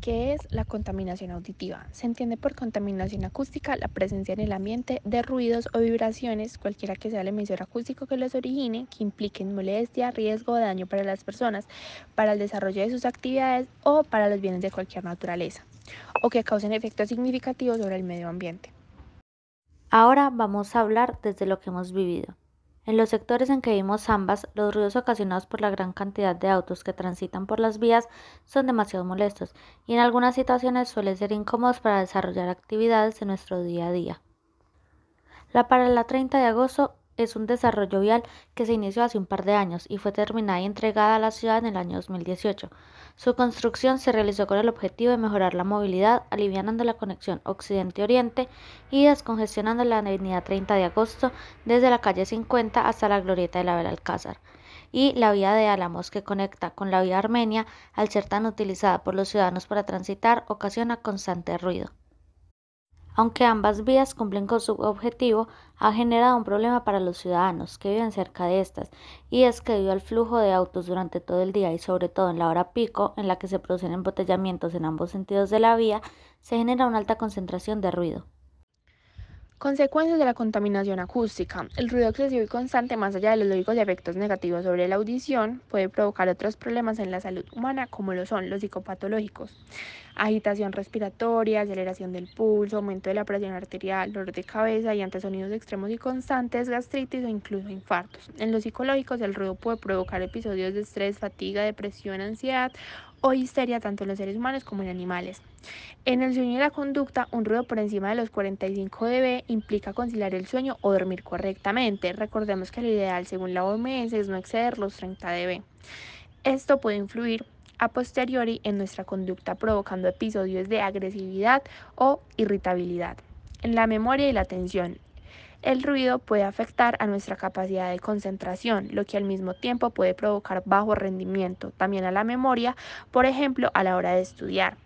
¿Qué es la contaminación auditiva? Se entiende por contaminación acústica la presencia en el ambiente de ruidos o vibraciones, cualquiera que sea el emisor acústico que los origine, que impliquen molestia, riesgo o daño para las personas, para el desarrollo de sus actividades o para los bienes de cualquier naturaleza, o que causen efectos significativos sobre el medio ambiente. Ahora vamos a hablar desde lo que hemos vivido. En los sectores en que vivimos ambas, los ruidos ocasionados por la gran cantidad de autos que transitan por las vías son demasiado molestos y en algunas situaciones suelen ser incómodos para desarrollar actividades en nuestro día a día. La paralela 30 de agosto es un desarrollo vial que se inició hace un par de años y fue terminada y entregada a la ciudad en el año 2018. Su construcción se realizó con el objetivo de mejorar la movilidad, aliviando la conexión occidente-oriente y descongestionando la avenida 30 de agosto desde la calle 50 hasta la glorieta de la Alcázar y la vía de Álamos que conecta con la vía armenia, al ser tan utilizada por los ciudadanos para transitar, ocasiona constante ruido. Aunque ambas vías cumplen con su objetivo, ha generado un problema para los ciudadanos que viven cerca de estas, y es que debido al flujo de autos durante todo el día y sobre todo en la hora pico, en la que se producen embotellamientos en ambos sentidos de la vía, se genera una alta concentración de ruido. Consecuencias de la contaminación acústica. El ruido excesivo y constante, más allá de los lógicos efectos negativos sobre la audición, puede provocar otros problemas en la salud humana, como lo son los psicopatológicos. Agitación respiratoria, aceleración del pulso, aumento de la presión arterial, dolor de cabeza y ante sonidos extremos y constantes, gastritis o incluso infartos. En los psicológicos, el ruido puede provocar episodios de estrés, fatiga, depresión, ansiedad o histeria tanto en los seres humanos como en animales. En el sueño y la conducta, un ruido por encima de los 45 dB implica conciliar el sueño o dormir correctamente. Recordemos que lo ideal, según la OMS, es no exceder los 30 dB. Esto puede influir a posteriori en nuestra conducta provocando episodios de agresividad o irritabilidad. En la memoria y la atención, el ruido puede afectar a nuestra capacidad de concentración, lo que al mismo tiempo puede provocar bajo rendimiento, también a la memoria, por ejemplo, a la hora de estudiar.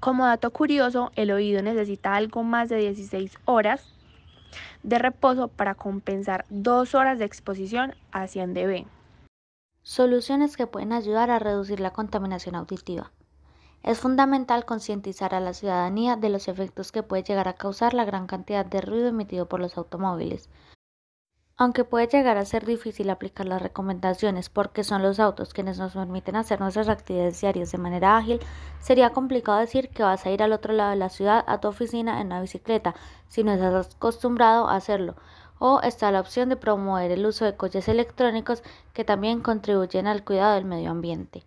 Como dato curioso, el oído necesita algo más de 16 horas de reposo para compensar 2 horas de exposición a 100 dB. Soluciones que pueden ayudar a reducir la contaminación auditiva. Es fundamental concientizar a la ciudadanía de los efectos que puede llegar a causar la gran cantidad de ruido emitido por los automóviles. Aunque puede llegar a ser difícil aplicar las recomendaciones porque son los autos quienes nos permiten hacer nuestras actividades diarias de manera ágil, sería complicado decir que vas a ir al otro lado de la ciudad a tu oficina en una bicicleta si no estás acostumbrado a hacerlo. O está la opción de promover el uso de coches electrónicos que también contribuyen al cuidado del medio ambiente.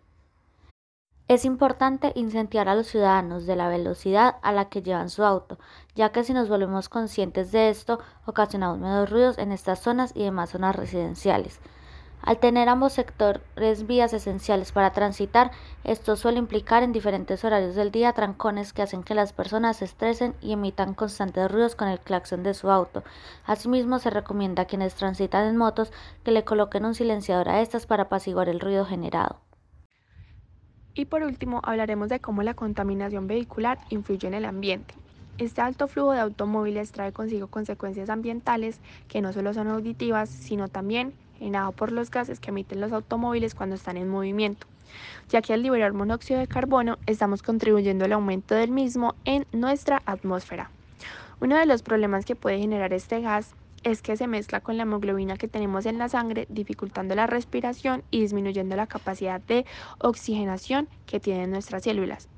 Es importante incentivar a los ciudadanos de la velocidad a la que llevan su auto, ya que si nos volvemos conscientes de esto, ocasionamos menos ruidos en estas zonas y demás zonas residenciales. Al tener ambos sectores vías esenciales para transitar, esto suele implicar en diferentes horarios del día trancones que hacen que las personas se estresen y emitan constantes ruidos con el claxon de su auto. Asimismo, se recomienda a quienes transitan en motos que le coloquen un silenciador a estas para apaciguar el ruido generado. Y por último, hablaremos de cómo la contaminación vehicular influye en el ambiente. Este alto flujo de automóviles trae consigo consecuencias ambientales que no solo son auditivas, sino también generado por los gases que emiten los automóviles cuando están en movimiento, ya que al liberar monóxido de carbono estamos contribuyendo al aumento del mismo en nuestra atmósfera. Uno de los problemas que puede generar este gas es que se mezcla con la hemoglobina que tenemos en la sangre, dificultando la respiración y disminuyendo la capacidad de oxigenación que tienen nuestras células.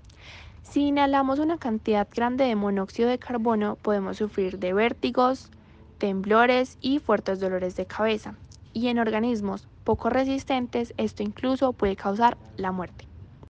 Si inhalamos una cantidad grande de monóxido de carbono, podemos sufrir de vértigos, temblores y fuertes dolores de cabeza. Y en organismos poco resistentes, esto incluso puede causar la muerte.